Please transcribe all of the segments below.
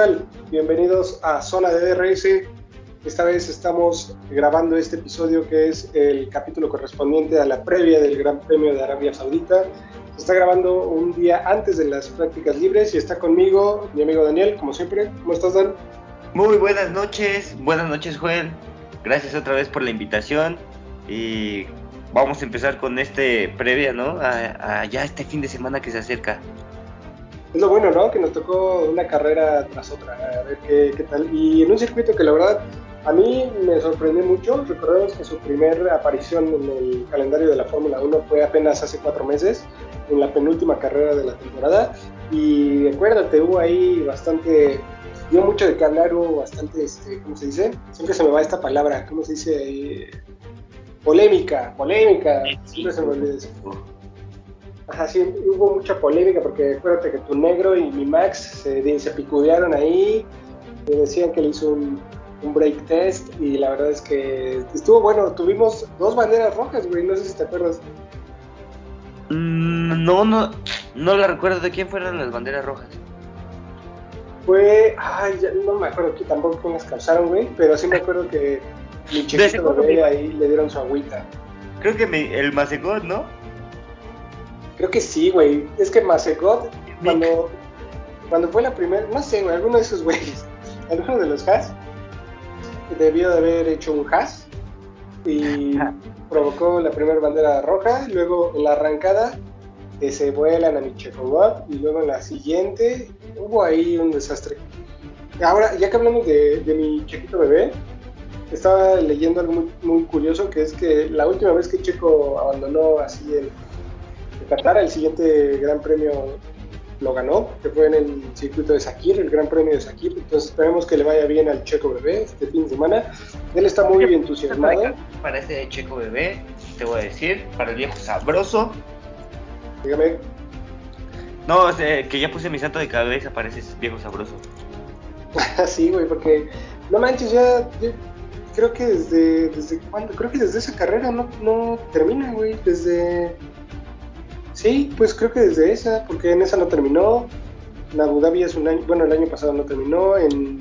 tal? Bienvenidos a Zona de DRS. Esta vez estamos grabando este episodio que es el capítulo correspondiente a la previa del Gran Premio de Arabia Saudita. Se está grabando un día antes de las prácticas libres y está conmigo mi amigo Daniel, como siempre. ¿Cómo estás, Dan? Muy buenas noches, buenas noches, Joel. Gracias otra vez por la invitación y vamos a empezar con este previa, ¿no? A, a ya este fin de semana que se acerca es lo bueno, ¿no? Que nos tocó una carrera tras otra, a ver qué, qué, tal. Y en un circuito que la verdad a mí me sorprendió mucho. Recordemos que su primera aparición en el calendario de la Fórmula 1 fue apenas hace cuatro meses, en la penúltima carrera de la temporada. Y acuérdate, hubo ahí bastante, dio mucho de que hablar, hubo bastante, este, ¿cómo se dice? Siempre se me va esta palabra, ¿cómo se dice? Polémica, polémica, siempre se me olvida eso. Ajá, sí, hubo mucha polémica porque acuérdate que tu negro y mi Max se, se picudearon ahí, me decían que le hizo un, un, break test y la verdad es que estuvo bueno, tuvimos dos banderas rojas, güey, no sé si te acuerdas. Mm, no, no, no la recuerdo de quién fueron las banderas rojas. Fue, ay, ya no me acuerdo que tampoco quién las causaron, güey, pero sí me acuerdo que mi chiquito bebé ahí le dieron su agüita. Creo que mi, el Masegot, ¿no? Creo que sí, güey. Es que Masegot, cuando, cuando fue la primera, no sé, güey, alguno de esos güeyes, alguno de los Has, debió de haber hecho un Has y provocó la primera bandera roja. Luego en la arrancada que se vuelan a mi y luego en la siguiente hubo ahí un desastre. Ahora, ya que hablamos de, de mi chiquito bebé, estaba leyendo algo muy, muy, curioso, que es que la última vez que Checo abandonó así el, Qatar, el siguiente Gran Premio lo ganó, que fue en el circuito de Sakir, el Gran Premio de Sakir. Entonces esperemos que le vaya bien al Checo Bebé este fin de semana. Él está muy entusiasmado. Para este Checo Bebé, te voy a decir, para el viejo sabroso. Dígame. No, que ya puse mi santo de cabeza para ese viejo sabroso. sí, güey, porque no manches, ya, creo que desde, desde cuándo, creo que desde esa carrera no, no termina, güey, desde Sí, pues creo que desde esa, porque en esa no terminó. En Abu Dhabi es un año, bueno, el año pasado no terminó. En,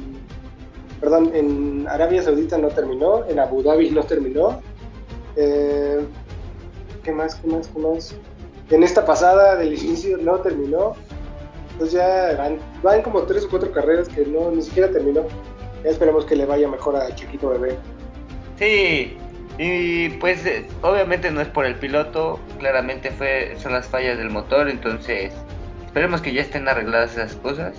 perdón, en Arabia Saudita no terminó. En Abu Dhabi no terminó. Eh, ¿Qué más? ¿Qué más? ¿Qué más? En esta pasada del inicio no terminó. Entonces ya van, van como tres o cuatro carreras que no ni siquiera terminó. Ya esperemos que le vaya mejor a Chiquito Bebé. Sí, y pues eh, obviamente no es por el piloto, claramente fue son las fallas del motor, entonces esperemos que ya estén arregladas esas cosas.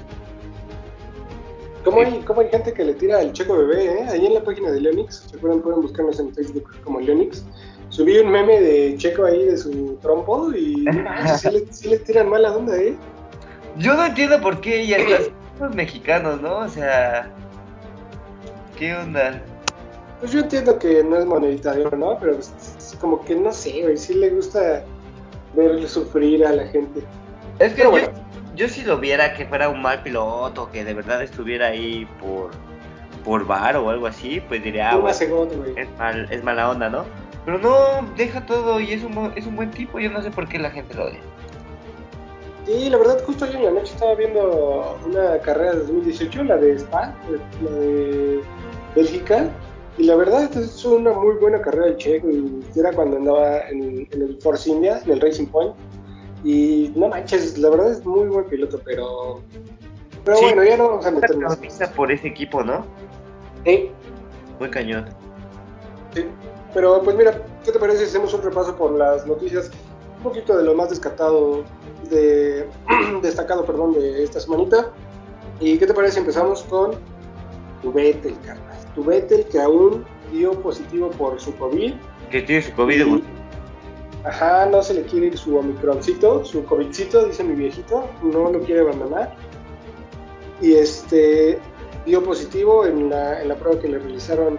¿Cómo hay, cómo hay gente que le tira al checo bebé? Eh? Ahí en la página de Leonix, ¿se acuerdan? Pueden buscarnos en Facebook como Leonix. Subí un meme de Checo ahí de su trompo y sí, le, tiran mal a onda, ¿eh? Yo no entiendo por qué ya los mexicanos, ¿no? O sea, ¿qué onda? Pues yo entiendo que no es monetario, ¿no? Pero es como que no sé, güey, sí le gusta ver sufrir a la gente. Es que bueno. yo, si lo viera que fuera un mal piloto, que de verdad estuviera ahí por por bar o algo así, pues diría, ah, es, mal, es mala onda, ¿no? Pero no, deja todo y es un, es un buen tipo, yo no sé por qué la gente lo odia. Sí, la verdad, justo ayer en la noche estaba viendo una carrera de 2018, la de Spa, la de Bélgica, y la verdad es una muy buena carrera de Checo. Y era cuando andaba en, el Force India, en el Racing Point. Y no manches, la verdad es muy buen piloto, pero. Pero bueno, ya no vamos a meternos. por ese equipo, ¿no? Sí. Muy cañón. Sí. Pero pues mira, ¿qué te parece si hacemos un repaso por las noticias? Un poquito de lo más descartado, de, destacado, perdón, de esta semanita. ¿Y qué te parece si empezamos con Vettel, carnal? Tu Vettel que aún dio positivo por su COVID. Que tiene su COVID. ajá, no se le quiere ir su omicroncito, su COVIDcito, dice mi viejito, no lo quiere abandonar. Y este dio positivo en la, en la prueba que le realizaron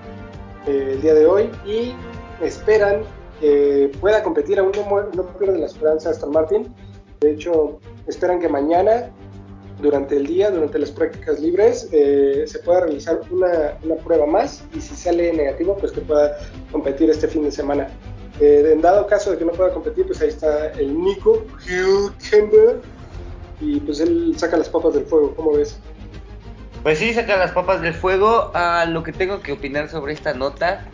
eh, el día de hoy y esperan que pueda competir, aún no, no pierde la esperanza hasta Martin. De hecho, esperan que mañana durante el día, durante las prácticas libres, eh, se pueda realizar una, una, prueba más y si sale negativo, pues que pueda competir este fin de semana. Eh, en dado caso de que no pueda competir, pues ahí está el Nico Hülkenberg y pues él saca las papas del fuego, ¿cómo ves? Pues sí, saca las papas del fuego. a lo que tengo que opinar sobre esta nota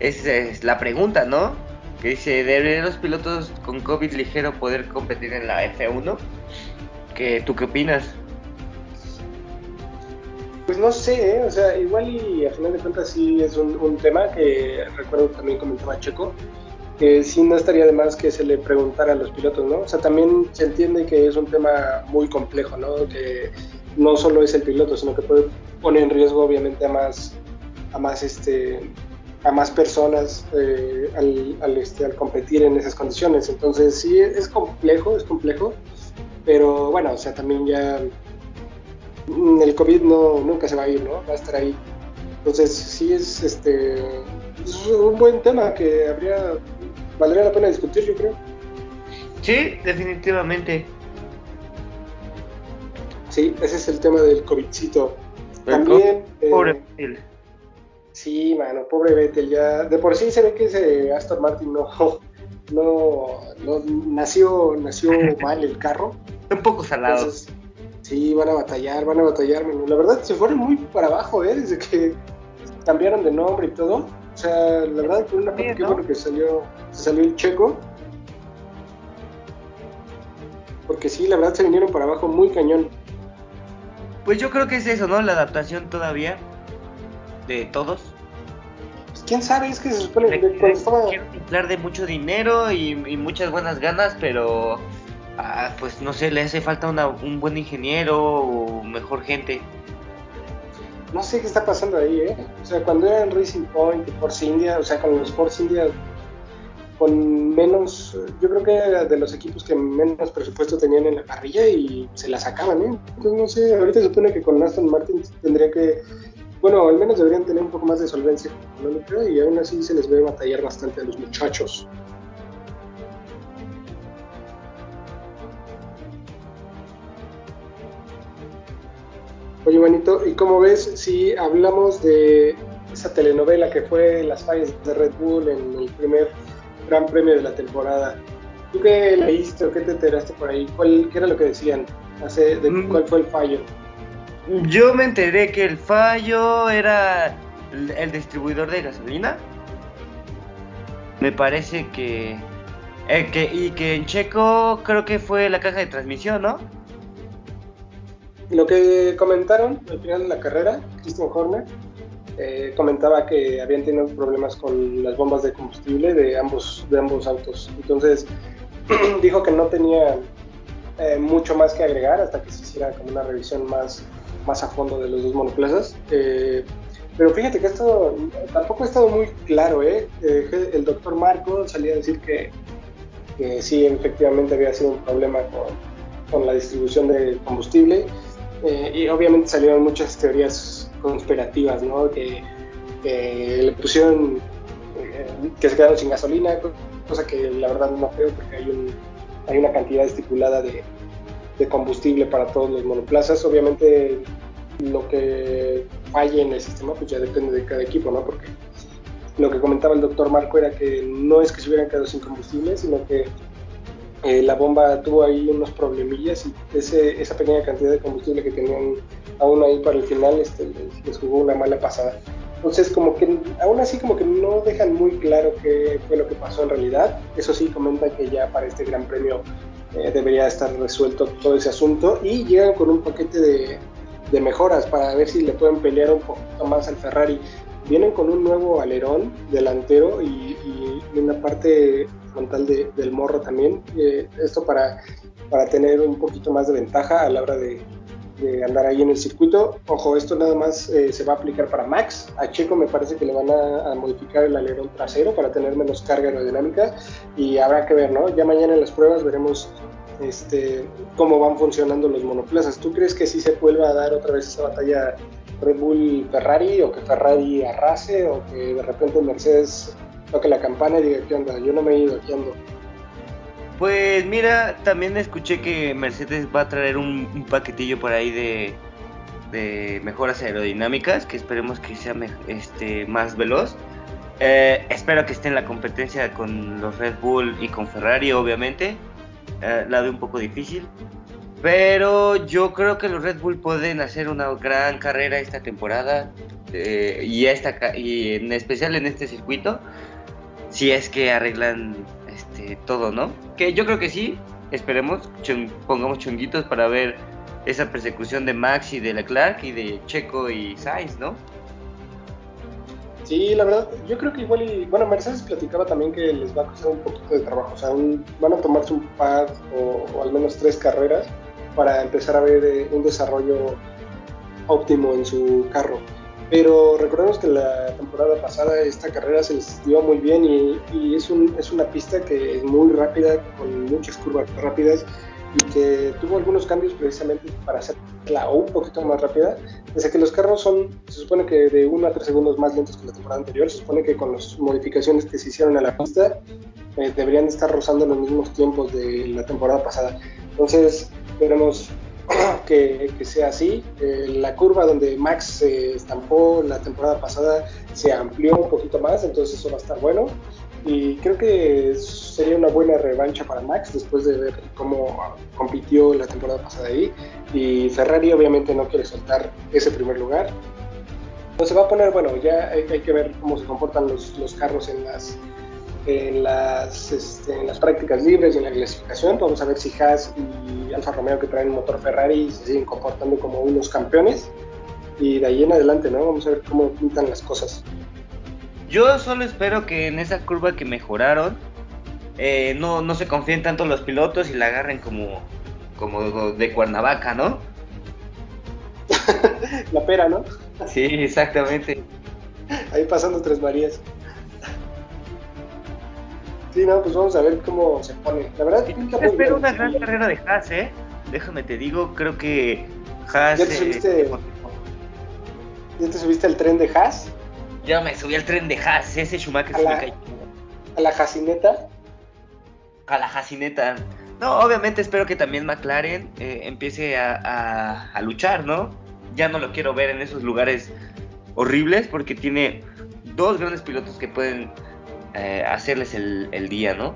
es, la pregunta, ¿no? Que dice, ¿deberían los pilotos con COVID ligero poder competir en la F1? ¿Qué, ¿Tú qué opinas? Pues no sé, ¿eh? o sea, igual y a final de cuentas sí es un, un tema que recuerdo también comentaba Checo, que sí no estaría de más que se le preguntara a los pilotos, ¿no? O sea, también se entiende que es un tema muy complejo, ¿no? Que no solo es el piloto, sino que puede poner en riesgo obviamente a más, a más, este, a más personas eh, al, al, este, al competir en esas condiciones. Entonces sí, es complejo, es complejo, pero bueno, o sea, también ya el COVID no, nunca se va a ir, ¿no? Va a estar ahí. Entonces sí es, este, es un buen tema que habría, valdría la pena discutir, yo creo. Sí, definitivamente. Sí, ese es el tema del COVIDcito. También. Pobre eh, Sí, mano, pobre Vettel. Ya, de por sí se ve que ese Aston Martin no, no, no nació, nació mal el carro. Un poco salado. Sí, van a batallar, van a batallar. La verdad, se fueron muy para abajo, ¿eh? Desde que cambiaron de nombre y todo. O sea, la verdad, por una parte, qué bueno que salió, salió el checo. Porque sí, la verdad, se vinieron para abajo muy cañón. Pues yo creo que es eso, ¿no? La adaptación todavía de todos. Pues quién sabe, es que se supone que cuando estaba... de mucho dinero y, muchas buenas ganas, pero ah, pues no sé, le hace falta un buen ingeniero o mejor gente. No sé qué está pasando ahí, ¿eh? O sea, cuando eran Racing Point y Force India, o sea, con los Force India con menos, yo creo que era de los equipos que menos presupuesto tenían en la parrilla y se la sacaban, ¿eh? Entonces no sé, ahorita se supone que con Aston Martin tendría que, bueno, al menos deberían tener un poco más de solvencia económica y aún así se les ve batallar bastante a los muchachos. Oye, Manito, ¿y cómo ves si hablamos de esa telenovela que fue Las fallas de Red Bull en el primer Gran Premio de la temporada. ¿Tú qué leíste o qué te enteraste por ahí? ¿Cuál, ¿Qué era lo que decían? Hace, de, mm. ¿Cuál fue el fallo? Yo me enteré que el fallo era el, distribuidor de gasolina. Me parece que, eh, que. Y que en Checo creo que fue la caja de transmisión, ¿no? Lo que comentaron al final de la carrera, Christian Horner, eh, comentaba que habían tenido problemas con las bombas de combustible de ambos, de ambos autos. Entonces dijo que no tenía eh, mucho más que agregar hasta que se hiciera como una revisión más, más a fondo de los dos monoplazas. Eh, pero fíjate que esto tampoco ha estado muy claro. el doctor Marco salía a decir que, que, sí, efectivamente había sido un problema con, con la distribución de combustible. Y obviamente salieron muchas teorías conspirativas, ¿no? Que, le pusieron, eh, que se quedaron sin gasolina, cosa que la verdad no creo porque hay, un, hay una cantidad estipulada de, combustible para todos los monoplazas. Obviamente lo que falle en el sistema pues ya depende de cada equipo, ¿no? Porque lo que comentaba el doctor Marco era que no es que se hubieran quedado sin combustible, sino que eh, la bomba tuvo ahí unos problemillas y esa pequeña cantidad de combustible que tenían aún ahí para el final este, les, jugó una mala pasada. Entonces, como que aún así como que no dejan muy claro qué fue lo que pasó en realidad. Eso sí, comentan que ya para este Gran Premio eh, debería estar resuelto todo ese asunto y llegan con un paquete de, de mejoras para ver si le pueden pelear un poquito más al Ferrari. Vienen con un nuevo alerón delantero y, y una parte frontal del morro también. Eh, esto para, para tener un poquito más de ventaja a la hora de, andar ahí en el circuito. Ojo, esto nada más eh, se va a aplicar para Max. A Checo me parece que le van a, modificar el alerón trasero para tener menos carga aerodinámica y habrá que ver, ¿no? Ya mañana en las pruebas veremos este, cómo van funcionando los monoplazas. ¿Tú crees que sí se vuelva a dar otra vez esa batalla Red Bull-Ferrari o que Ferrari arrase o que de repente Mercedes toque la campana diga, ¿qué onda? Yo no me he ido, ¿qué ando? Pues mira, también escuché que Mercedes va a traer un, paquetillo por ahí de, de, mejoras aerodinámicas, que esperemos que sea este, más veloz. Eh, espero que esté en la competencia con los Red Bull y con Ferrari, obviamente. Eh, la de un poco difícil. Pero yo creo que los Red Bull pueden hacer una gran carrera esta temporada eh, y, esta, y en especial en este circuito, si es que arreglan este, todo, ¿no? Que yo creo que sí, esperemos, pongamos chunguitos para ver esa persecución de Max y de Leclerc y de Checo y Sainz, ¿no? Sí, la verdad, yo creo que igual y, bueno, Mercedes platicaba también que les va a costar un poquito de trabajo, o sea, van a tomarse un par o, al menos tres carreras para empezar a ver eh, un desarrollo óptimo en su carro. Pero recordemos que la temporada pasada esta carrera se les dio muy bien y, y es, un, es una pista que es muy rápida, con muchas curvas rápidas y que tuvo algunos cambios precisamente para hacerla un poquito más rápida. Desde que los carros son, se supone que de 1 a 3 segundos más lentos que la temporada anterior, se supone que con las modificaciones que se hicieron a la pista eh, deberían estar rozando los mismos tiempos de la temporada pasada. Entonces, veremos que, que, sea así. Eh, la curva donde Max se estampó la temporada pasada se amplió un poquito más, entonces eso va a estar bueno y creo que sería una buena revancha para Max después de ver cómo compitió la temporada pasada ahí y Ferrari obviamente no quiere soltar ese primer lugar. Entonces va a poner, bueno, ya hay, que ver cómo se comportan los, los carros en las en las, este, en las prácticas libres y en la clasificación. Vamos a ver si Haas y Alfa Romeo que traen motor Ferrari se siguen comportando como unos campeones. Y de ahí en adelante, ¿no? Vamos a ver cómo pintan las cosas. Yo solo espero que en esa curva que mejoraron eh, no, no se confíen tanto los pilotos y la agarren como, como de Cuernavaca, ¿no? la pera, ¿no? Sí, exactamente. Ahí pasando Tres Marías. Sí, no, pues vamos a ver cómo se pone. La verdad, pinta espero una gran carrera de Haas, ¿eh? Déjame te digo, creo que Haas. ¿Ya te subiste, eh, ¿ya te subiste al tren de Haas? Ya me subí al tren de Haas, ese Schumacher a la, ¿A la Jacineta? A la Jacineta. No, obviamente espero que también McLaren eh, empiece a, luchar, ¿no? Ya no lo quiero ver en esos lugares horribles porque tiene dos grandes pilotos que pueden eh, hacerles el, el, día, ¿no?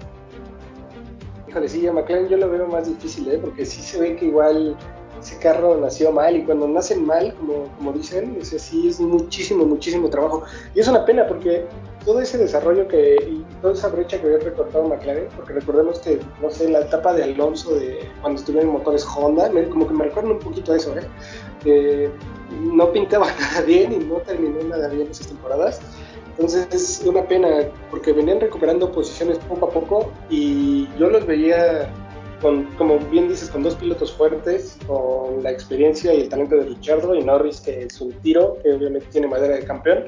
Híjole, sí, a McLaren yo lo veo más difícil, ¿eh? Porque sí se ve que igual ese carro nació mal y cuando nacen mal, como, como dicen, ese sí es muchísimo, muchísimo trabajo. Y es una pena porque todo ese desarrollo que, y toda esa brecha que había recortado McLaren, porque recordemos que, no sé, la etapa de Alonso de cuando estuvieron motores Honda, como que me recuerdan un poquito a eso, ¿eh? que no pintaba nada bien y no terminó nada bien esas temporadas. Entonces es una pena porque venían recuperando posiciones poco a poco y yo los veía como bien dices, con dos pilotos fuertes, con la experiencia y el talento de Richardo y Norris, que es un tiro, que obviamente tiene madera de campeón.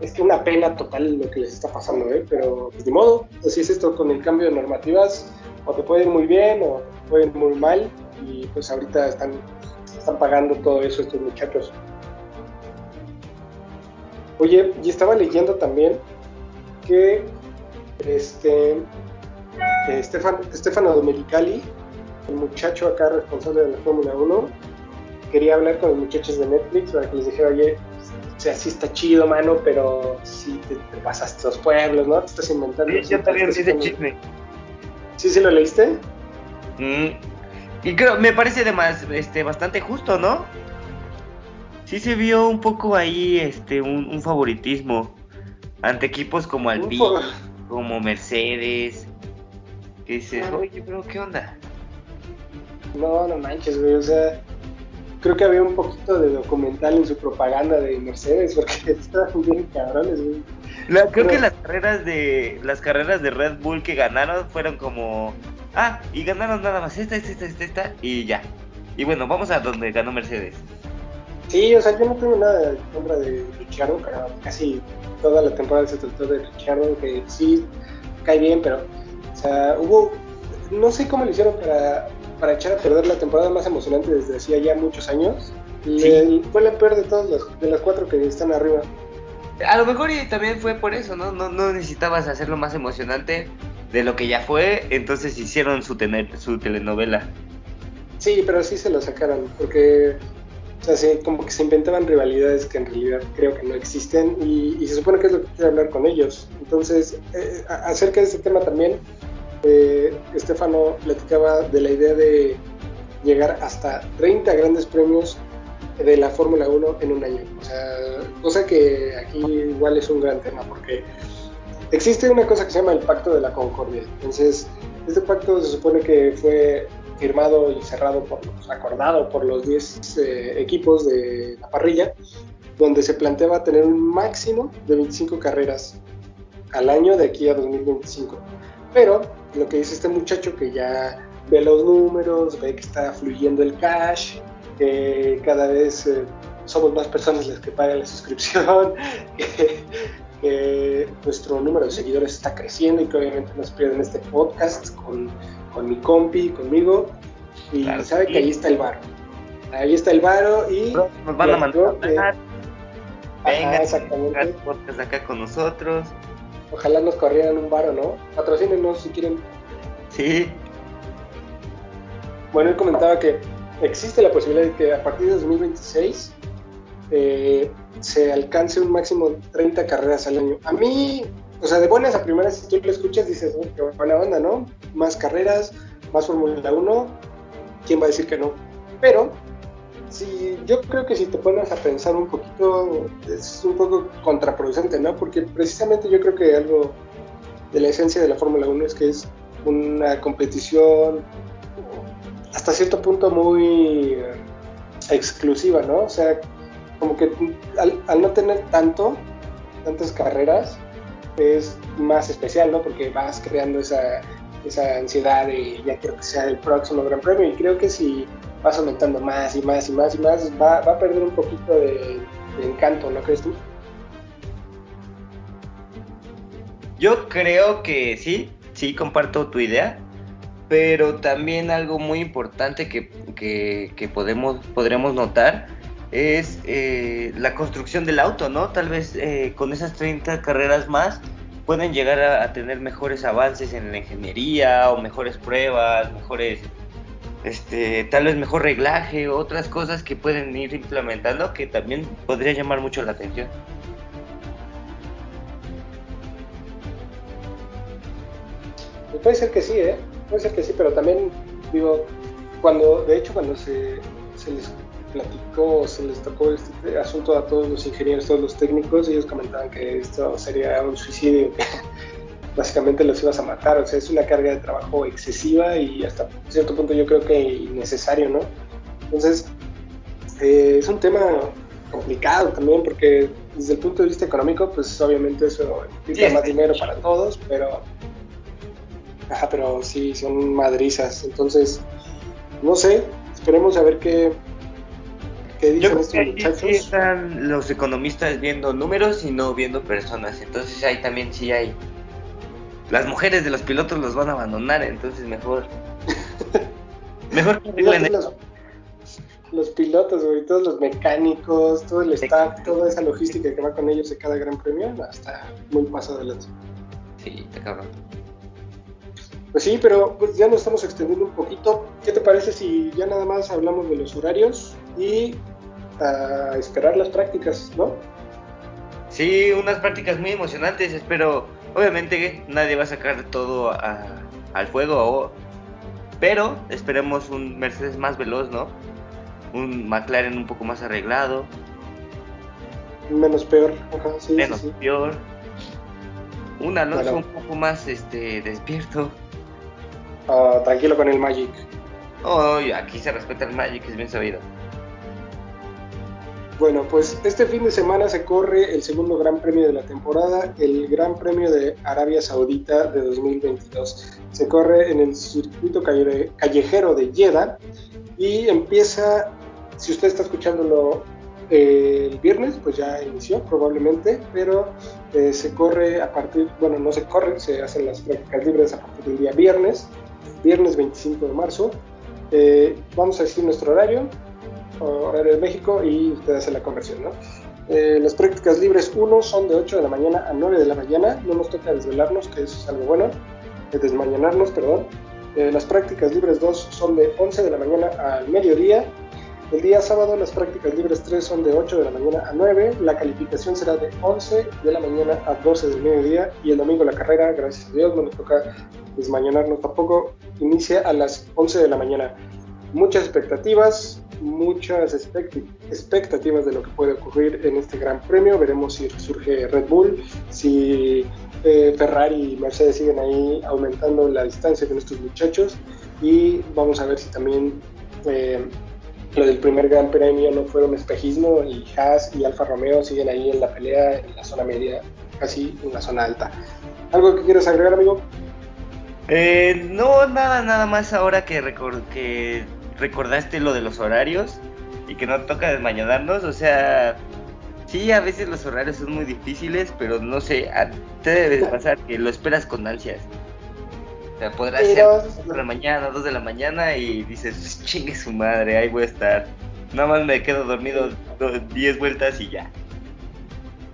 Es que una pena total lo que les está pasando, ¿eh? pero pues, de modo, así es esto con el cambio de normativas, o te puede ir muy bien o te puede ir muy mal, y pues ahorita están pagando todo eso estos muchachos. Oye, y estaba leyendo también que este eh, Stefano Domenicali, el muchacho acá responsable de la Fórmula 1, quería hablar con los muchachos de Netflix para que les dijera, oye, o sea, sí está chido, mano, pero si te, pasaste los pueblos, ¿no? Te estás inventando. Sí, yo también vi chisme. ¿Sí, sí lo leíste? Mm. Y creo, me parece además este, bastante justo, ¿no? Sí se vio un poco ahí este, un, favoritismo ante equipos como Alpine, como Mercedes, que dices, oye, pero ¿qué onda? No, no manches, güey, o sea, creo que había un poquito de documental en su propaganda de Mercedes, porque estaban bien cabrones, güey. creo que las carreras de las carreras de Red Bull que ganaron fueron como ah y ganaron nada más esta esta esta esta, esta y ya y bueno vamos a donde ganó Mercedes sí o sea yo no tengo nada en contra de Richard pero casi toda la temporada se trató de Richard que sí cae bien pero sea, hubo, no sé cómo lo hicieron para, para echar a perder la temporada más emocionante desde hacía ya muchos años. fue la peor de todas las, de las cuatro que están arriba. A lo mejor y también fue por eso, ¿no? No, no necesitabas hacerlo más emocionante de lo que ya fue, entonces hicieron su, tener, su telenovela. Sí, pero sí se lo sacaron, porque o sea, como que se inventaban rivalidades que en realidad creo que no existen y, se supone que es lo que quiero hablar con ellos. Entonces, eh, acerca de este tema también, eh, Estefano platicaba de la idea de llegar hasta 30 grandes premios de la Fórmula 1 en un año. O sea, cosa que aquí igual es un gran tema porque existe una cosa que se llama el Pacto de la Concordia. Entonces, este pacto se supone que fue firmado y cerrado por acordado por los 10 eh, equipos de la parrilla, donde se planteaba tener un máximo de 25 carreras al año de aquí a 2025. Pero lo que dice este muchacho que ya ve los números, ve que está fluyendo el cash, que cada vez eh, somos más personas las que pagan la suscripción, que, nuestro número de seguidores está creciendo y que obviamente nos pierden este podcast con, con mi compi, conmigo, y sabe que ahí está el bar. Ahí está el varo y... Nos van a mandar. Venga, exactamente. podcast acá con nosotros. Ojalá nos corrieran un varo, ¿no? Patrocínenos si quieren. Sí. Bueno, él comentaba que existe la posibilidad de que a partir de 2026 eh, se alcance un máximo de 30 carreras al año. A mí, o sea, de buenas a primeras, si tú lo escuchas, dices, oh, qué buena onda, ¿no? Más carreras, más Fórmula 1, ¿quién va a decir que no? Pero, si, yo creo que si te pones a pensar un poquito, es un poco contraproducente, ¿no? Porque precisamente yo creo que algo de la esencia de la Fórmula 1 es que es una competición hasta cierto punto muy eh, exclusiva, ¿no? O sea, como que al, no tener tanto, tantas carreras, es más especial, ¿no? Porque vas creando esa, esa ansiedad de ya quiero que sea el próximo Gran Premio y creo que si vas aumentando más y más y más y más, va, va a perder un poquito de, encanto, ¿no crees tú? Yo creo que sí, sí comparto tu idea pero también algo muy importante que, podemos, podremos notar es eh, la construcción del auto, ¿no? Tal vez eh, con esas 30 carreras más pueden llegar a, tener mejores avances en la ingeniería o mejores pruebas, mejores, este, tal vez mejor reglaje, otras cosas que pueden ir implementando que también podría llamar mucho la atención. Puede ser que sí, ¿eh? puede ser que sí, pero también, digo, cuando, de hecho, cuando se, les platicó, se les tocó este asunto a todos los ingenieros, todos los técnicos, ellos comentaban que esto sería un suicidio, básicamente los ibas a matar, o sea, es una carga de trabajo excesiva y hasta cierto punto yo creo que innecesario, ¿no? Entonces, eh, es un tema complicado también porque desde el punto de vista económico, pues obviamente eso implica más dinero para todos, pero Ajá, pero sí, son madrizas. Entonces, no sé, esperemos a ver qué, qué dicen estos muchachos. están los economistas viendo números y no viendo personas. Entonces ahí también sí hay. Las mujeres de los pilotos los van a abandonar, entonces mejor. mejor que los, los pilotos, güey, todos los mecánicos, todo el staff, toda esa logística que va con ellos de cada gran premio, hasta muy paso adelante. Sí, te cabrón. Pues sí, pero pues ya nos estamos extendiendo un poquito. ¿Qué te parece si ya nada más hablamos de los horarios y a esperar las prácticas, no? Sí, unas prácticas muy emocionantes. Espero, obviamente, nadie va a sacar todo al fuego, pero esperemos un Mercedes más veloz, ¿no? Un McLaren un poco más arreglado. Menos peor, Menos peor. Un Alonso un poco más este, despierto. Ah, tranquilo con el Magic. Oh, aquí se respeta el Magic, es bien sabido. Bueno, pues este fin de semana se corre el segundo Gran Premio de la temporada, el Gran Premio de Arabia Saudita de 2022. Se corre en el circuito callejero de Jeddah y empieza, si usted está escuchándolo eh, el viernes, pues ya inició probablemente, pero eh, se corre a partir, bueno, no se corre, se hacen las prácticas libres a partir del día viernes viernes 25 de marzo. Eh, vamos a decir nuestro horario, horario de México, y usted hace la conversión, ¿no? Eh, las prácticas libres 1 son de 8 de la mañana a 9 de la mañana, no nos toca desvelarnos, que eso es algo bueno, desmañanarnos, perdón. Eh, las prácticas libres 2 son de 11 de la mañana al mediodía el día sábado las prácticas libres 3 son de 8 de la mañana a 9, la calificación será de 11 de la mañana a 12 del mediodía y el domingo la carrera, gracias a Dios, no nos toca desmañanarnos tampoco, inicia a las 11 de la mañana. muchas expectativas, muchas expectativas de lo que puede ocurrir en este Gran Premio. Veremos si surge Red Bull, si eh, Ferrari y Mercedes siguen ahí aumentando la distancia con estos muchachos y vamos a ver si también eh, lo del primer Gran Premio no fue un espejismo y Haas y Alfa Romeo siguen ahí en la pelea en la zona media, casi en la zona alta. ¿Algo que quieras agregar, amigo? Eh, no, nada, nada más ahora que, que recordaste lo de los horarios y que no toca desmañanarnos, o sea, sí, a veces los horarios son muy difíciles, pero no sé, te debe pasar que lo esperas con ansias. O sea, podrá ser 2 de la mañana, 2 de la mañana y dices, chingue su madre, ahí voy a estar. Nada más me quedo dormido 10 vueltas y ya.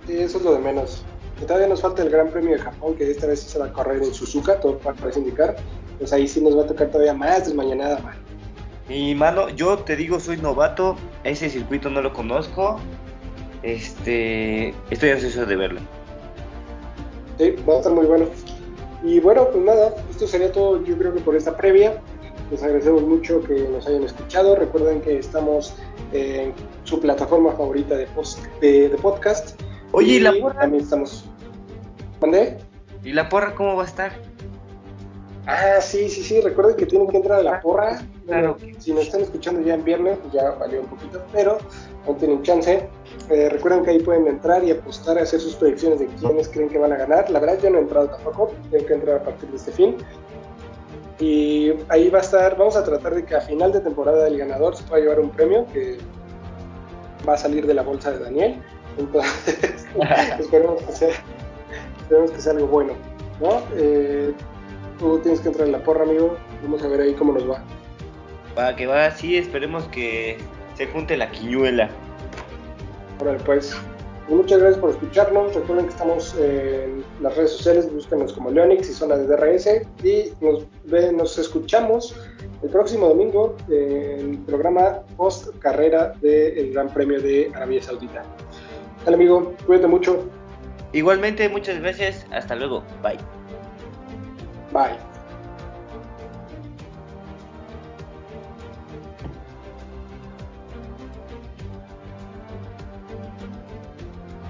Sí, eso es lo de menos. todavía nos falta el Gran Premio de Japón, que esta vez se va a correr en Suzuka, todo parece indicar. Pues ahí sí nos va a tocar todavía más desmañanada, man. Y mano, yo te digo, soy novato, ese circuito no lo conozco. Este, estoy ansioso de verlo. Sí, va a estar muy bueno. Y bueno, pues nada, esto sería todo yo creo que por esta previa. Les agradecemos mucho que nos hayan escuchado. Recuerden que estamos en su plataforma favorita de, post, de, podcast. Oye, y, la porra? También estamos. ¿Mandé? ¿Y la porra cómo va a estar? Ah, sí, sí, sí. Recuerden que tienen que entrar a la porra. Claro. si nos están escuchando ya en viernes, pues ya valió un poquito, pero no tienen chance. Eh, recuerden que ahí pueden entrar y apostar a hacer sus predicciones de quiénes creen que van a ganar. La verdad, yo no he entrado tampoco. Tengo que entrar a partir de este fin. Y ahí va a estar, vamos a tratar de que a final de temporada el ganador se pueda llevar un premio que va a salir de la bolsa de Daniel. Entonces, esperemos, que sea, esperemos que sea algo bueno. ¿no? Eh, tú tienes que entrar en la porra, amigo. Vamos a ver ahí cómo nos va. Va, que va, sí, esperemos que se junte la quiñuela. Órale, pues. muchas gracias por escucharnos. Recuerden que estamos en las redes sociales, búsquenos como Leonix y Zona de DRS. Y nos, nos escuchamos el próximo domingo en el programa post carrera del Gran Premio de Arabia Saudita. Dale, amigo, cuídate mucho. Igualmente, muchas gracias. Hasta luego. Bye. Bye.